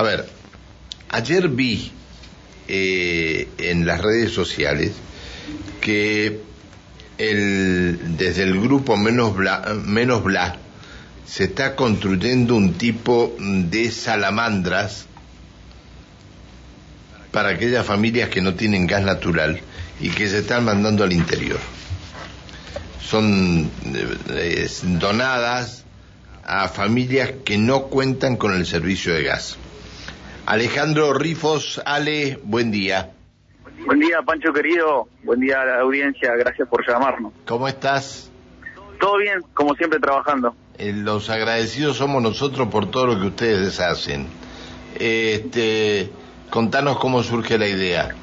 A ver, ayer vi eh, en las redes sociales que el, desde el grupo Menos Bla, Menos Bla se está construyendo un tipo de salamandras para aquellas familias que no tienen gas natural y que se están mandando al interior. Son eh, donadas a familias que no cuentan con el servicio de gas. Alejandro Rifos, Ale, buen día. Buen día, Pancho querido. Buen día a la audiencia. Gracias por llamarnos. ¿Cómo estás? Todo bien, como siempre trabajando. Eh, los agradecidos somos nosotros por todo lo que ustedes hacen. Este, contanos cómo surge la idea.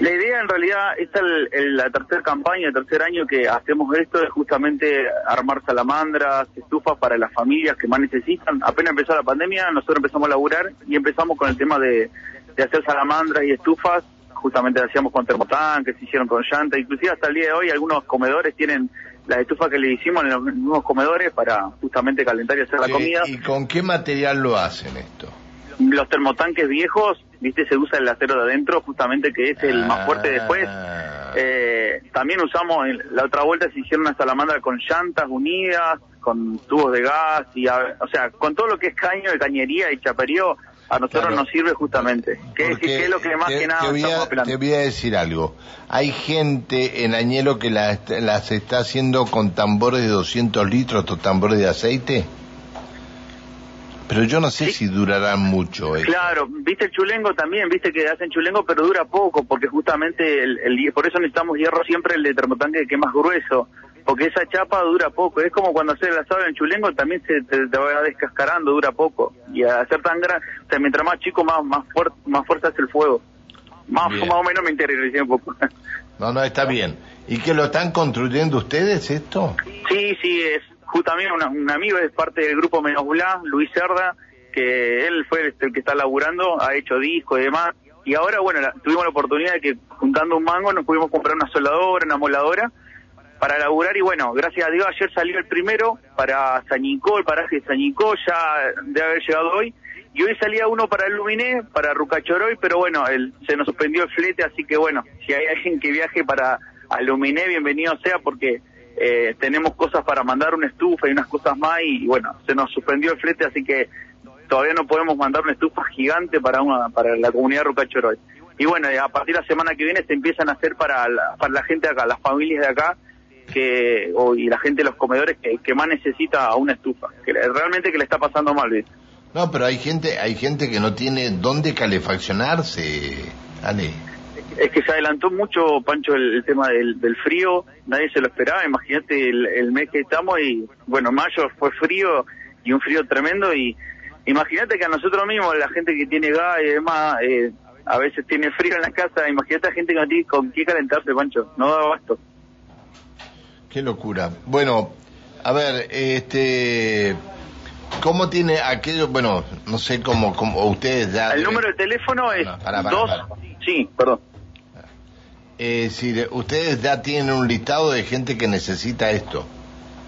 La idea en realidad, esta es la tercera campaña, el tercer año que hacemos esto, es justamente armar salamandras, estufas para las familias que más necesitan. Apenas empezó la pandemia, nosotros empezamos a laburar y empezamos con el tema de, hacer salamandras y estufas. Justamente hacíamos con termotanques, se hicieron con llanta, inclusive hasta el día de hoy algunos comedores tienen las estufas que le hicimos en los nuevos comedores para justamente calentar y hacer la comida. ¿Y con qué material lo hacen esto? Los termotanques viejos viste se usa el acero de adentro justamente que es el más fuerte después. Ah. eh, también usamos la otra vuelta se hicieron una salamandra con llantas unidas con tubos de gas y o sea con todo lo que es caño de cañería y chaperío a nosotros nos sirve justamente. Que es, lo que más que nada te voy, a, te voy a decir algo. Hay gente en Añelo que las está haciendo con tambores de 200 litros o tambores de aceite pero yo no sé si durará mucho. Claro, viste el chulengo también, viste que hacen chulengo, pero dura poco, porque justamente el, por eso necesitamos hierro siempre el de termotanque que es más grueso, porque esa chapa dura poco. Es como cuando hacer el asado en chulengo también se te, va descascarando, dura poco. Y a hacer tan grande, o sea, mientras más chico, más más, fuerte más fuerte hace el fuego. Más, más o menos me interesa un poco. No, no, está bien. ¿Y que lo están construyendo ustedes esto? Sí, sí, es justamente un amigo es parte del grupo Menos Bla, Luis Cerda, que él fue el que está laburando, ha hecho disco y demás. Y ahora, bueno, tuvimos la oportunidad de que juntando un mango nos pudimos comprar una soldadora, una moladora para laburar y bueno, gracias a Dios ayer salió el primero para Sañicó, el paraje de Sañicó, ya debe haber llegado hoy. Y hoy salía uno para Luminé, para Rucachoroy, pero bueno, el, se nos suspendió el flete, así que bueno, si hay alguien que viaje para Luminé, bienvenido sea, porque eh, tenemos cosas para mandar una estufa y unas cosas más y, bueno, se nos suspendió el flete, así que todavía no podemos mandar una estufa gigante para una para la comunidad Rucachoroy. Y bueno, a partir de la semana que viene se empiezan a hacer para la, para la gente de acá, las familias de acá, que y la gente de los comedores que, más necesita una estufa, que realmente que le está pasando mal, ¿viste? No, pero hay gente, hay gente que no tiene dónde calefaccionarse, Ale es que se adelantó mucho, Pancho, el, tema del, frío, nadie se lo esperaba, imagínate el, mes que estamos y, bueno, mayo fue frío y un frío tremendo y imagínate que a nosotros mismos, la gente que tiene gas y demás, eh, a veces tiene frío en la casa, imagínate a gente que no tiene con qué calentarse, Pancho, no da abasto. Qué locura. Bueno, a ver, este... ¿Cómo tiene aquello? Bueno, no sé cómo, cómo ustedes ya... El número de teléfono es dos... Sí, perdón. Eh, si ustedes ya tienen un listado de gente que necesita esto.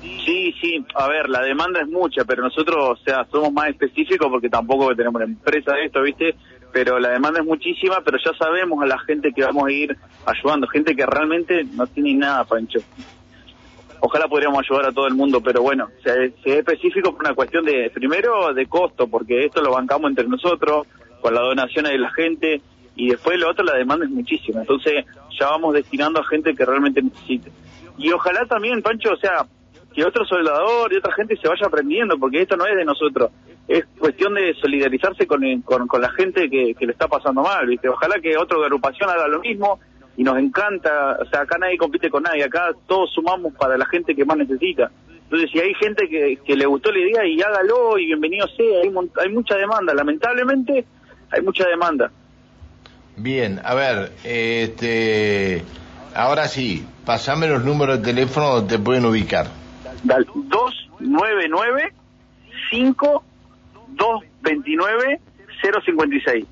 Sí, sí, a ver, la demanda es mucha, pero nosotros, o sea, somos más específicos porque tampoco tenemos una empresa de esto, ¿viste? Pero la demanda es muchísima, pero ya sabemos a la gente que vamos a ir ayudando, gente que realmente no tiene nada, Pancho. Ojalá podríamos ayudar a todo el mundo, pero bueno, si es específico por una cuestión de, primero, de costo, porque esto lo bancamos entre nosotros, con la donación de la gente, y después lo otro, la demanda es muchísima. Entonces ya vamos destinando a gente que realmente necesite. Y ojalá también, Pancho, o sea, que otro soldador y otra gente se vaya aprendiendo, porque esto no es de nosotros. Es cuestión de solidarizarse con, con, la gente que, que, le está pasando mal, ¿viste? Ojalá que otra agrupación haga lo mismo y nos encanta, o sea, acá nadie compite con nadie, acá todos sumamos para la gente que más necesita. Entonces, si hay gente que, que le gustó la idea y hágalo y bienvenido sea, hay, hay mucha demanda, lamentablemente hay mucha demanda. Bien, a ver, este, ahora sí, pasame los números de teléfono donde te pueden ubicar. Dale, 299 5229 056.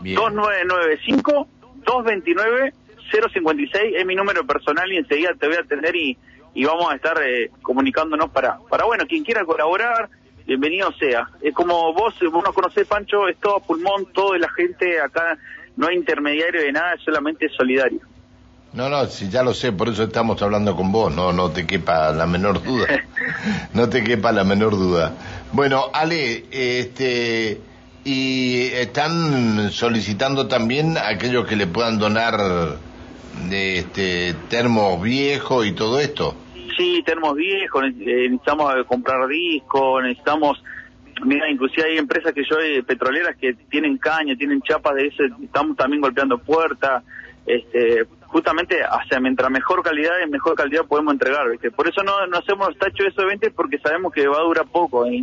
Bien. 2995 229 056 es mi número personal y enseguida te voy a atender y, y vamos a estar eh, comunicándonos para, para, bueno, quien quiera colaborar, bienvenido sea. Es como vos, vos nos conocés, Pancho, es todo pulmón, toda la gente acá, no hay intermediario de nada, es solamente solidario. No, no, si ya lo sé, por eso estamos hablando con vos, no, no te quepa la menor duda. no te quepa la menor duda. Bueno, Ale, este, y están solicitando también a aquellos que le puedan donar de este termos viejos y todo esto. Sí, termos viejos, necesitamos comprar discos, necesitamos Mira, inclusive hay empresas que yo, eh, petroleras, que tienen caña, tienen chapas de ese, estamos también golpeando puertas, este, justamente, hacia mientras mejor calidad y mejor calidad podemos entregar, ¿viste? Por eso no, no hacemos tacho de esos eventos porque sabemos que va a durar poco. Y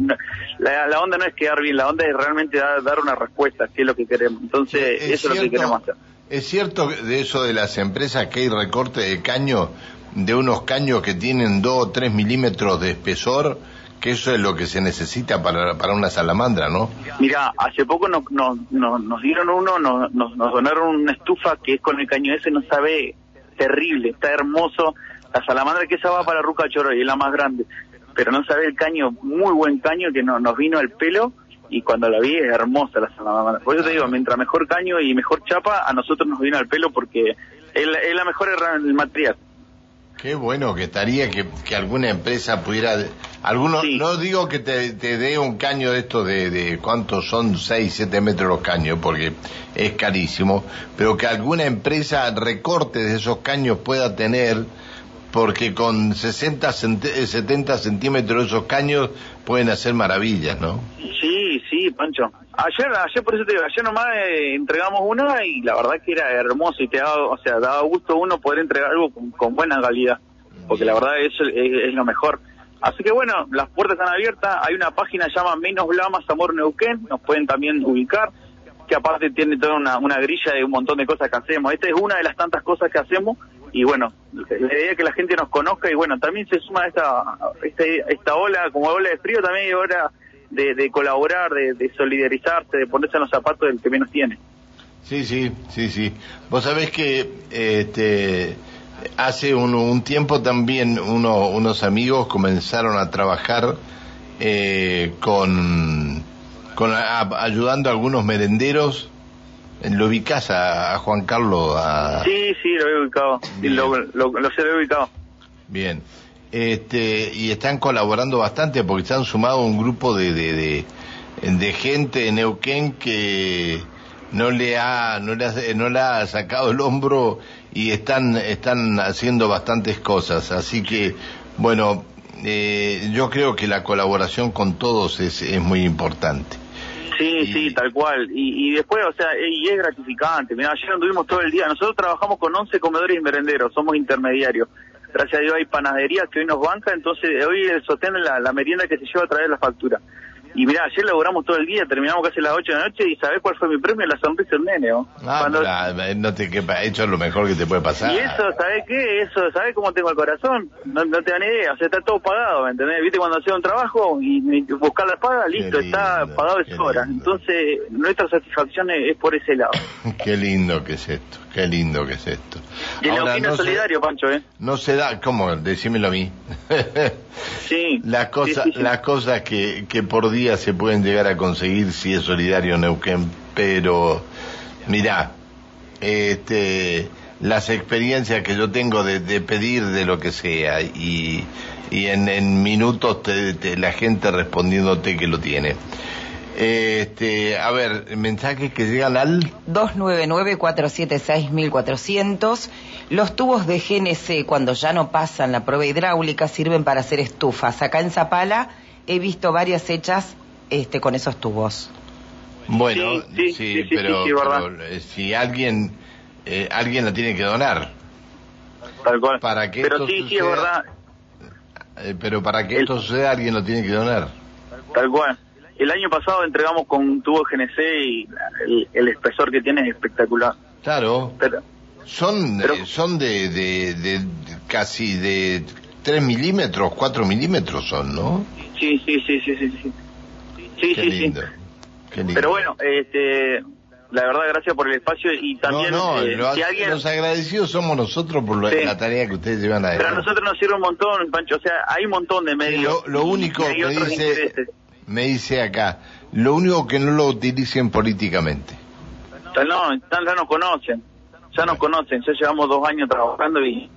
la, la, onda no es quedar bien, la onda es realmente dar, una respuesta, que es lo que queremos. Entonces, eso es lo que queremos hacer. ¿Es cierto de eso de las empresas que hay recorte de caño, de unos caños que tienen 2 o 3 milímetros de espesor? Que eso es lo que se necesita para, para una salamandra, ¿no? Mira, hace poco nos, nos, nos, dieron uno, nos, nos, donaron una estufa que es con el caño ese, no sabe, terrible, está hermoso. La salamandra que esa va para Ruca Choro y es la más grande, pero no sabe el caño, muy buen caño que no, nos vino al pelo y cuando la vi es hermosa la salamandra. Por eso te digo, mientras mejor caño y mejor chapa, a nosotros nos vino al pelo porque es, es la mejor el material. Qué bueno que estaría que, que alguna empresa pudiera... Algunos, No digo que te, te dé un caño de estos de, de cuántos son 6, 7 metros los caños, porque es carísimo, pero que alguna empresa recorte de esos caños pueda tener, porque con 60, 70 centímetros de esos caños pueden hacer maravillas, ¿no? Sí, sí, Pancho. Ayer, ayer por eso te digo, ayer nomás eh, entregamos una y la verdad que era hermoso y te daba, o sea, daba gusto uno poder entregar algo con, buena calidad, porque la verdad eso es, lo mejor. Así que bueno, las puertas están abiertas, hay una página que llama Menos Blamas Amor Neuquén, nos pueden también ubicar, que aparte tiene toda una, una grilla de un montón de cosas que hacemos. Esta es una de las tantas cosas que hacemos y bueno, la idea es que la gente nos conozca y bueno, también se suma esta, esta, esta ola, como ola de frío, también hay hora de, colaborar, de, de, solidarizarse, de ponerse en los zapatos del que menos tiene. Sí, sí, sí, sí. Vos sabés que este, hace un, un tiempo también uno, unos amigos comenzaron a trabajar eh, con, con ayudando a algunos merenderos. ¿Lo ubicás a, Juan Carlos? A... Sí, sí, lo he ubicado. Lo, lo, lo, he ubicado. Bien este, y están colaborando bastante porque se han sumado un grupo de, de, de, gente en Neuquén que no le ha no le no le ha sacado el hombro y están están haciendo bastantes cosas así que bueno eh, yo creo que la colaboración con todos es, es muy importante Sí, sí, tal cual. Y, y después, o sea, y es gratificante. Mira, ayer anduvimos todo el día. Nosotros trabajamos con 11 comedores y merenderos, somos intermediarios gracias a Dios hay panadería que hoy nos banca, entonces hoy el sostén la, la merienda que se lleva a través de la factura. Y mira, ayer laburamos todo el día, terminamos casi las 8 de la noche y ¿sabés cuál fue mi premio? La sonrisa del nene, ¿no? Ah, no te quepa, hecho lo mejor que te puede pasar. Y eso, ¿sabés qué? Eso, ¿sabés cómo tengo el corazón? No, no te dan idea, o sea, está todo pagado, ¿me entendés? ¿Viste cuando hacía un trabajo y, buscar la paga? Listo, está pagado de sobra. Entonces, nuestra satisfacción es, por ese lado. qué lindo que es esto, qué lindo que es esto. Y el no solidario, Pancho, ¿eh? No se da, ¿cómo? Decímelo a mí. sí. Las cosas, las cosas que, que por día se pueden llegar a conseguir si es solidario Neuquén, pero mira este, las experiencias que yo tengo de, pedir de lo que sea y, en, minutos la gente respondiéndote que lo tiene. Este, a ver, mensajes que llegan al 299-476-1400. Los tubos de GNC, cuando ya no pasan la prueba hidráulica, sirven para hacer estufas. Acá en Zapala he visto varias hechas este, con esos tubos. Bueno, sí, pero, eh, si alguien eh, alguien la tiene que donar. Tal cual. Para que pero sí, sí, es verdad. Eh, pero para que esto suceda, alguien lo tiene que donar. Tal cual. El año pasado entregamos con un tubo GNC y el, espesor que tiene es espectacular. Claro. son son de, de, de, casi de 3 milímetros, 4 milímetros son, ¿no? Sí, sí, sí, sí, sí. sí. Sí, sí, sí. Pero bueno, este, la verdad, gracias por el espacio y también no, eh, si alguien... los agradecidos somos nosotros por la tarea que ustedes llevan adelante. Pero a nosotros nos sirve un montón, Pancho, o sea, hay un montón de medios. Lo, único que dice, me dice acá, lo único que no lo utilicen políticamente. No, ya nos conocen, ya nos conocen, ya llevamos dos años trabajando y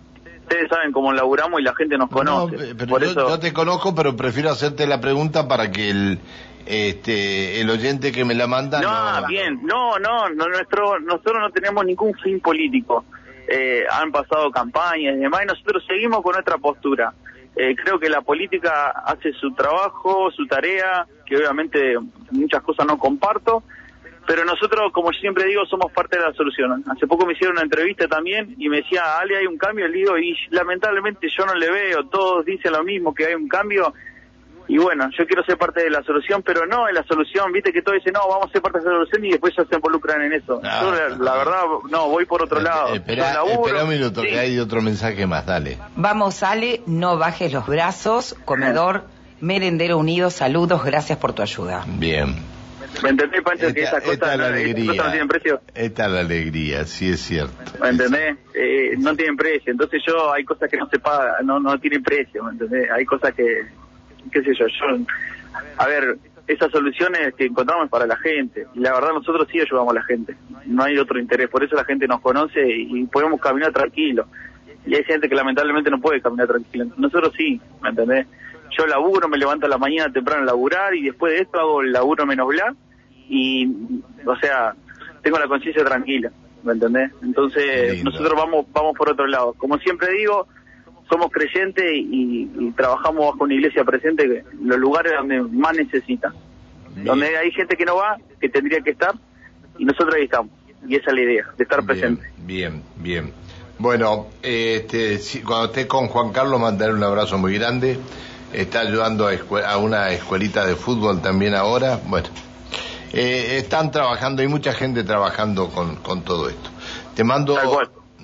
ustedes saben cómo laburamos y la gente nos conoce. No, pero yo, te conozco, pero prefiero hacerte la pregunta para que el este el oyente que me la manda no, bien no no no nuestro nosotros no tenemos ningún fin político. Eh, han pasado campañas y demás y nosotros seguimos con nuestra postura. Eh, creo que la política hace su trabajo su tarea que obviamente muchas cosas no comparto pero nosotros, como siempre digo, somos parte de la solución. Hace poco me hicieron una entrevista también y me decía, Ale, hay un cambio, le digo, y lamentablemente yo no le veo, todos dicen lo mismo, que hay un cambio, y bueno, yo quiero ser parte de la solución, pero no es la solución, viste que todos dicen, no, vamos a ser parte de la solución y después ya se involucran en eso. Yo, la, verdad, no, voy por otro lado. Espera, un minuto, que hay otro mensaje más, dale. Vamos, Ale, no bajes los brazos, comedor, merendero unido, saludos, gracias por tu ayuda. Bien. ¿Me entendés, Pancho, que esas cosas, no tienen precio? Esta es la alegría, sí es cierto. ¿Me entendés? Eh, no tienen precio. Entonces yo, hay cosas que no se pagan, no, no tienen precio, ¿me entendés? Hay cosas que, qué sé yo, yo... A ver, esas soluciones que encontramos para la gente. Y la verdad nosotros sí ayudamos a la gente. No hay otro interés. Por eso la gente nos conoce y podemos caminar tranquilo. Y hay gente que lamentablemente no puede caminar tranquilo. Nosotros sí, ¿me entendés? Yo laburo, me levanto a la mañana temprano a laburar y después de esto hago el laburo menos bla y, o sea, tengo la conciencia tranquila, ¿me entendés? Entonces, nosotros vamos, vamos por otro lado. Como siempre digo, somos creyentes y, trabajamos bajo una iglesia presente en los lugares donde más necesita. Donde hay gente que no va, que tendría que estar, y nosotros ahí estamos. Y esa es la idea, de estar presente. Bien, bien. Bueno, este, cuando esté con Juan Carlos, mandarle un abrazo muy grande. Está ayudando a, a una escuelita de fútbol también ahora. Bueno, eh, están trabajando, hay mucha gente trabajando con, con todo esto. Te mando,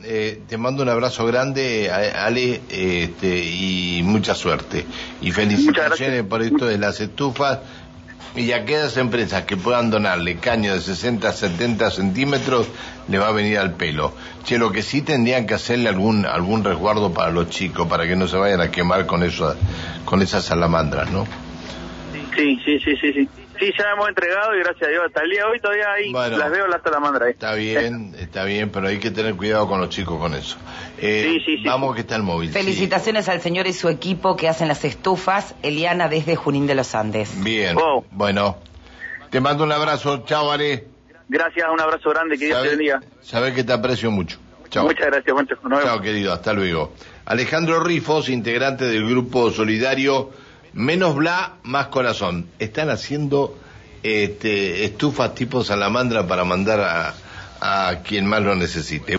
eh, te mando un abrazo grande, Ale, este, y mucha suerte. Y felicitaciones por esto de las estufas. Y a aquellas empresas que puedan donarle caño de 60 a 70 centímetros, le va a venir al pelo. Che, lo que sí tendrían que hacerle algún, algún resguardo para los chicos, para que no se vayan a quemar con eso, con esas salamandras, ¿no? Sí, sí, sí, sí, sí. Sí, ya hemos entregado y gracias a Dios hasta el día de hoy todavía ahí las veo la salamandra ahí. Está bien, está bien, pero hay que tener cuidado con los chicos con eso. Eh, sí, sí, sí. Vamos que está el móvil. Felicitaciones al señor y su equipo que hacen las estufas. Eliana desde Junín de los Andes. Bien, oh. bueno. Te mando un abrazo. Chao, Ale. Gracias, un abrazo grande, que Dios te bendiga. Sabes que te aprecio mucho. Chao. Muchas gracias. Chao, querido, hasta luego. Alejandro Rifos, integrante del grupo solidario Menos Bla, Más Corazón. Están haciendo este, estufas tipo salamandra para mandar a, a quien más lo necesite.